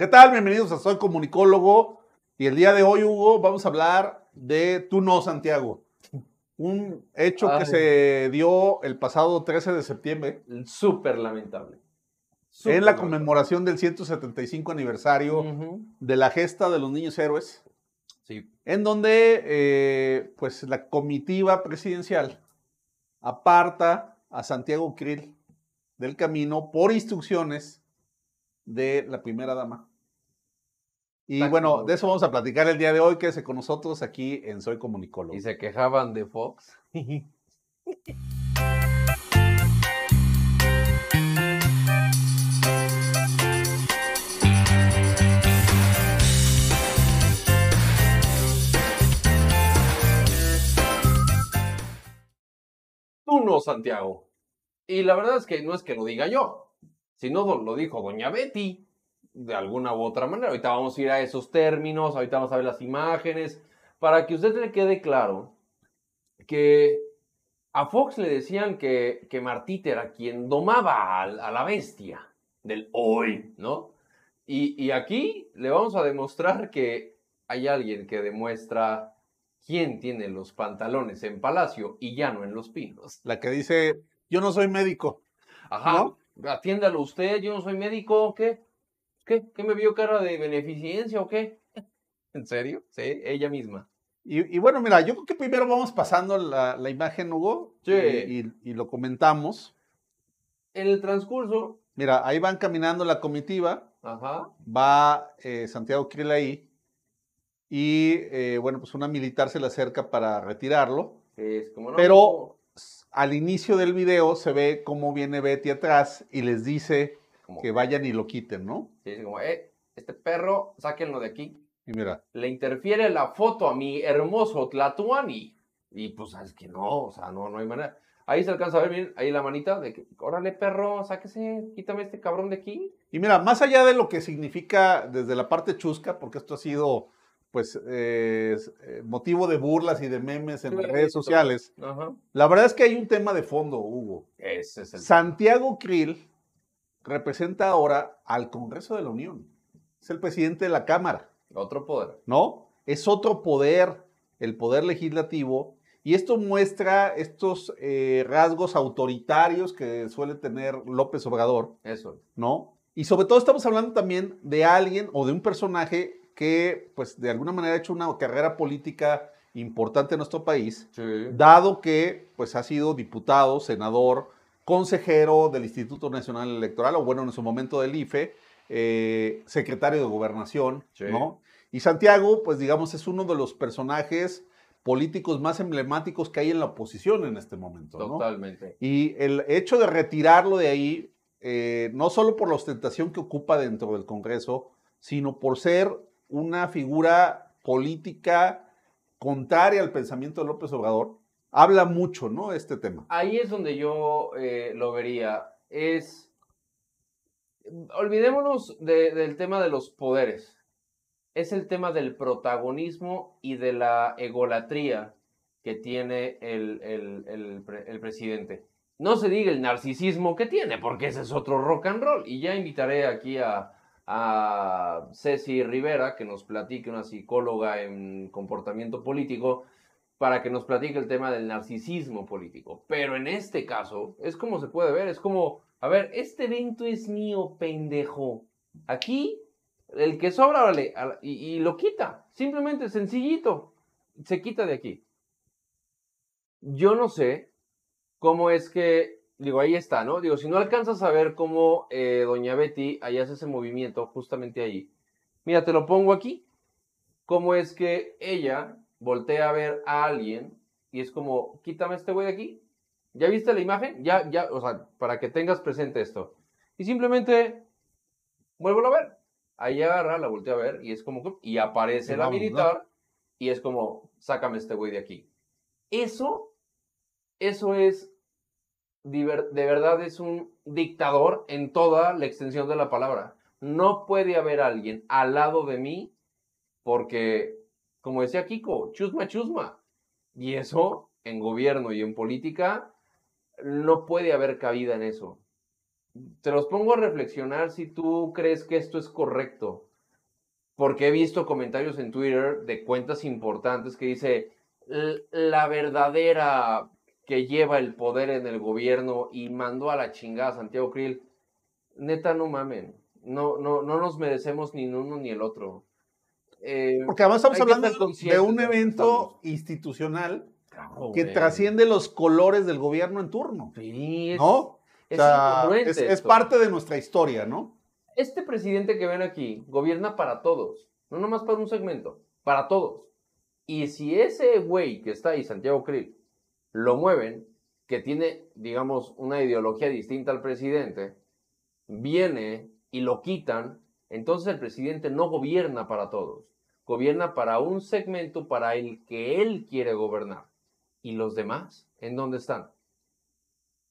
¿Qué tal? Bienvenidos a Soy Comunicólogo. Y el día de hoy, Hugo, vamos a hablar de Tú no, Santiago. Un hecho que se dio el pasado 13 de septiembre Súper lamentable. en la conmemoración del 175 aniversario Ujú. de la gesta de los niños héroes, Sí. en donde eh, pues la comitiva presidencial aparta a Santiago Krill del camino por instrucciones de la primera dama. Y bueno, de eso vamos a platicar el día de hoy. Quédese con nosotros aquí en Soy Comunicólogo. Y se quejaban de Fox. Tú no, Santiago. Y la verdad es que no es que lo diga yo, sino lo dijo doña Betty, de alguna u otra manera. Ahorita vamos a ir a esos términos, ahorita vamos a ver las imágenes, para que usted le quede claro que a Fox le decían que, que Martita era quien domaba a, la bestia del hoy, ¿no? Y, y aquí le vamos a demostrar que hay alguien que demuestra quién tiene los pantalones en Palacio y ya no en Los Pinos. La que dice, yo no soy médico. Ajá, atiéndalo usted, yo no soy médico, ¿qué? ¿Qué? ¿Qué me vio cara de beneficencia o qué? ¿En serio? Sí, ella misma. Y, y bueno, mira, yo creo que primero vamos pasando la, la imagen, Hugo, Sí. y, y- y lo comentamos. En el transcurso, Mira, ahí van caminando la comitiva, ajá, va eh, Santiago Krill ahí, y eh, bueno, pues una militar se le acerca para retirarlo, es como no. pero al inicio del video se ve cómo viene Betty atrás y les dice como, que vayan y lo quiten, ¿no? sí, es como, eh, este perro, sáquenlo de aquí. Y mira, Le interfiere la foto a mi hermoso Tlatuani. Y pues, es que no, o sea, no, no hay manera. Ahí se alcanza a ver, miren, ahí la manita de que, órale, perro, sáquese, quítame este cabrón de aquí. y mira, más allá de lo que significa desde la parte chusca, porque esto ha sido pues eh, eh, motivo de burlas y de memes en Sí, las redes sociales, Ajá. la verdad es que hay un tema de fondo, Hugo. Ese es el... Santiago Krill representa ahora al Congreso de la Unión. Es el presidente de la Cámara, Otro poder. ¿no? Es otro poder, el poder legislativo, y esto muestra estos eh, rasgos autoritarios que suele tener López Obrador, Eso. ¿no? Y sobre todo estamos hablando también de alguien o de un personaje que, pues, de alguna manera ha hecho una carrera política importante en nuestro país, Sí. dado que pues ha sido diputado, senador, consejero del Instituto Nacional Electoral, o bueno, en su momento del IFE, eh, secretario de Gobernación, Sí. ¿no? Y Santiago, pues digamos, es uno de los personajes políticos más emblemáticos que hay en la oposición en este momento, ¿no? Totalmente. Y el hecho de retirarlo de ahí, eh, no solo por la ostentación que ocupa dentro del Congreso, sino por ser una figura política contraria al pensamiento de López Obrador, habla mucho, ¿no? Este tema. Ahí es donde yo eh, lo vería. Es. Olvidémonos de- del tema de los poderes. Es el tema del protagonismo y de la egolatría que tiene el, el- el el presidente. No se diga el narcisismo que tiene, porque ese es otro rock and roll. Y ya invitaré aquí a, a Ceci Rivera, que nos platique, una psicóloga en comportamiento político, para que nos platique el tema del narcisismo político. Pero en este caso, es como se puede ver, es como, a ver, este evento es mío, pendejo. Aquí, el que sobra, vale, y lo quita. Simplemente, sencillito. Se quita de aquí. Yo no sé cómo es que, digo, ahí está, ¿no? Digo, si no alcanzas a ver cómo eh, Doña Betty ahí hace ese movimiento, justamente ahí. Mira, te lo pongo aquí. Cómo es que ella voltea a ver a alguien y es como, quítame este güey de aquí. ¿Ya viste la imagen? Ya, ya, o sea, para que tengas presente esto. Y simplemente, vuelvo a ver. Ahí agarra, la voltea a ver y es como, y aparece la militar y es como, sácame este güey de aquí. Eso, eso es, de verdad es un dictador en toda la extensión de la palabra. No puede haber alguien al lado de mí porque, como decía Kiko, chusma, chusma. Y eso, en gobierno y en política, no puede haber cabida en eso. Te los pongo a reflexionar si tú crees que esto es correcto. porque he visto comentarios en Twitter de cuentas importantes que dice la verdadera que lleva el poder en el gobierno y mandó a la chingada a Santiago Krill. Neta, no mamen. No, no, no nos merecemos ni uno ni el otro. Eh, porque además estamos hablando de un evento institucional que trasciende los colores del gobierno en turno. Sí, ¿no? es parte de nuestra historia, ¿no? Este presidente que ven aquí gobierna para todos, no nomás para un segmento, para todos. Y si ese güey que está ahí, Santiago Krill, lo mueven, que tiene, digamos, una ideología distinta al presidente, viene y lo quitan, entonces el presidente no gobierna para todos, gobierna para un segmento para el que él quiere gobernar. ¿Y los demás? ¿En dónde están?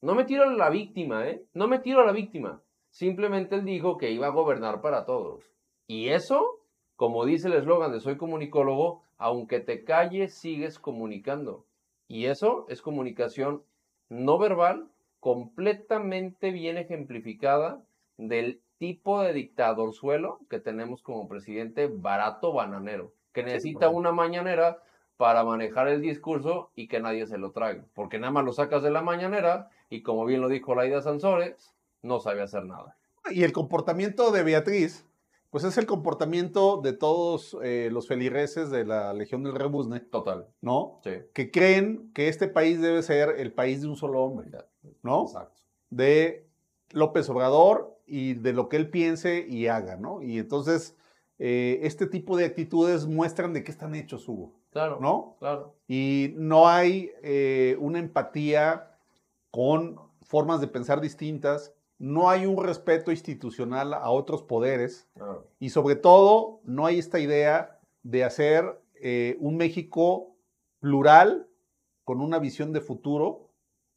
No me tiro a la víctima, ¿eh? No me tiro a la víctima. Simplemente él dijo que iba a gobernar para todos. Y eso, como dice el eslogan de Soy comunicólogo, aunque te calles, sigues comunicando. Y eso es comunicación no verbal, completamente bien ejemplificada del tipo de dictador suelo que tenemos como presidente barato bananero, que necesita una mañanera para manejar el discurso y que nadie se lo traiga. Porque nada más lo sacas de la mañanera y como bien lo dijo Laida Sansores, no sabe hacer nada. Y el comportamiento de Beatriz, pues es el comportamiento de todos eh, los feligreses de la Legión del Rebusne. Total. ¿No? Sí. Que creen que este país debe ser el país de un solo hombre. ¿No? Exacto. De López Obrador y de lo que él piense y haga, ¿no? Y entonces, eh, este tipo de actitudes muestran de qué están hechos, Hugo. Claro. ¿No? Claro. Y no hay eh, una empatía con formas de pensar distintas, no hay un respeto institucional a otros poderes y sobre todo no hay esta idea de hacer eh, un México plural con una visión de futuro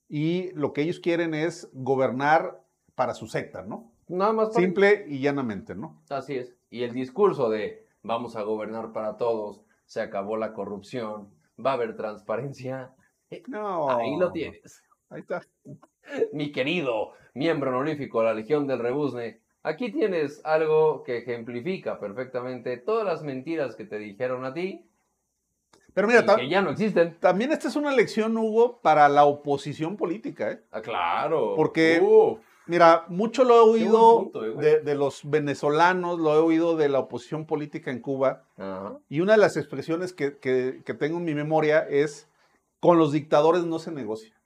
y lo que ellos quieren es gobernar para su secta, ¿no? Nada más Simple y llanamente, ¿no? Así es. Y el discurso de vamos a gobernar para todos, se acabó la corrupción, va a haber transparencia. No. Ahí lo tienes. Ahí está. Mi querido miembro honorífico de la Legión del Rebusne, aquí tienes algo que ejemplifica perfectamente todas las mentiras que te dijeron a ti. Pero mira, que ya no existen. También esta es una lección, Hugo, para la oposición política, ¿eh? Ah, claro. Porque, mira, mucho lo he oído eh, de, los venezolanos, lo he oído de la oposición política en Cuba. Y una de las expresiones que, que tengo en mi memoria es, con los dictadores no se negocia.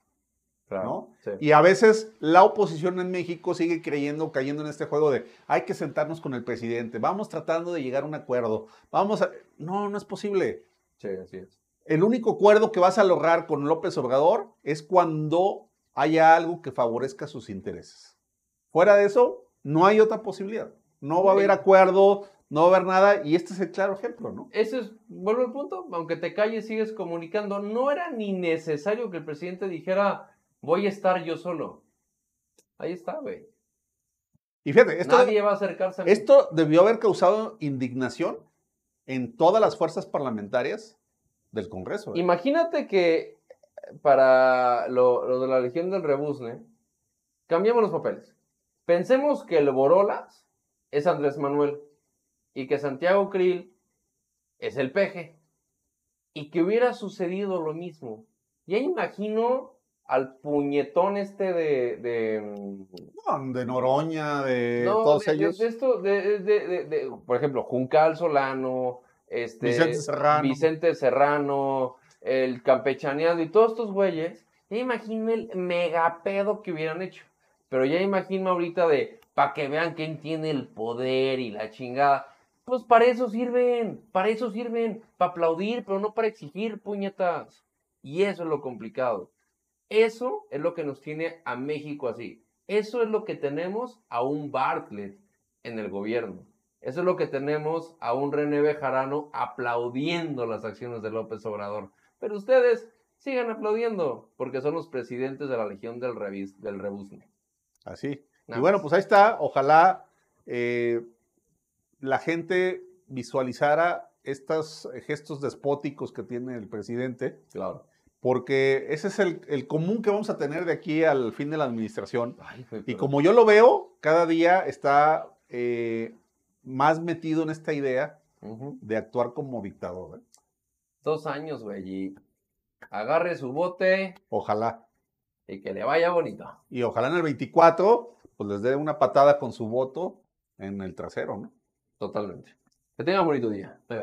Y a veces la oposición en México sigue creyendo, cayendo en este juego de hay que sentarnos con el presidente, vamos tratando de llegar a un acuerdo, vamos a... No, no es posible. Sí, así es. El único acuerdo que vas a lograr con López Obrador es cuando haya algo que favorezca sus intereses. Fuera de eso, no hay otra posibilidad. No va a haber acuerdo, no va a haber nada, y este es el claro ejemplo, ¿no? Ese es, vuelvo al punto, aunque te calles, sigues comunicando. No era ni necesario que el presidente dijera, Voy a estar yo solo. Ahí está, güey. Y fíjate, esto, Nadie va a acercarse a mí. Esto debió haber causado indignación en todas las fuerzas parlamentarias del Congreso. ¿eh? Imagínate que para lo, de la Legión del Rebusne, cambiamos los papeles. Pensemos que el Borolas es Andrés Manuel y que Santiago Krill es el peje. Y que hubiera sucedido lo mismo. Ya imagino al puñetón este de. De, de Noroña, de todos ellos. De, esto, de, por ejemplo, Juncal Solano, este, Vicente Serrano. Vicente Serrano, el campechaneado y todos estos güeyes. Ya imagino el megapedo que hubieran hecho. Pero ya imagino ahorita de, para que vean quién tiene el poder y la chingada. Pues para eso sirven, para eso sirven, para aplaudir, pero no para exigir puñetas. Y eso es lo complicado. Eso es lo que nos tiene a México así. Eso es lo que tenemos a un Bartlett en el gobierno. Eso es lo que tenemos a un René Bejarano aplaudiendo las acciones de López Obrador. Pero ustedes sigan aplaudiendo porque son los presidentes de la Legión del, Revis, del. Así. y bueno, pues ahí está. Ojalá eh, la gente visualizara estos gestos despóticos que tiene el presidente. Claro porque ese es el, común que vamos a tener de aquí al fin de la administración. y como yo lo veo, cada día está eh, más metido en esta idea de actuar como dictador. ¿eh? Dos años, güey. Agarre su bote Ojalá. Y que le vaya bonito. Y ojalá en el 24, pues les dé una patada con su voto en el trasero, ¿no? Totalmente. Que tenga bonito día. Bye bye.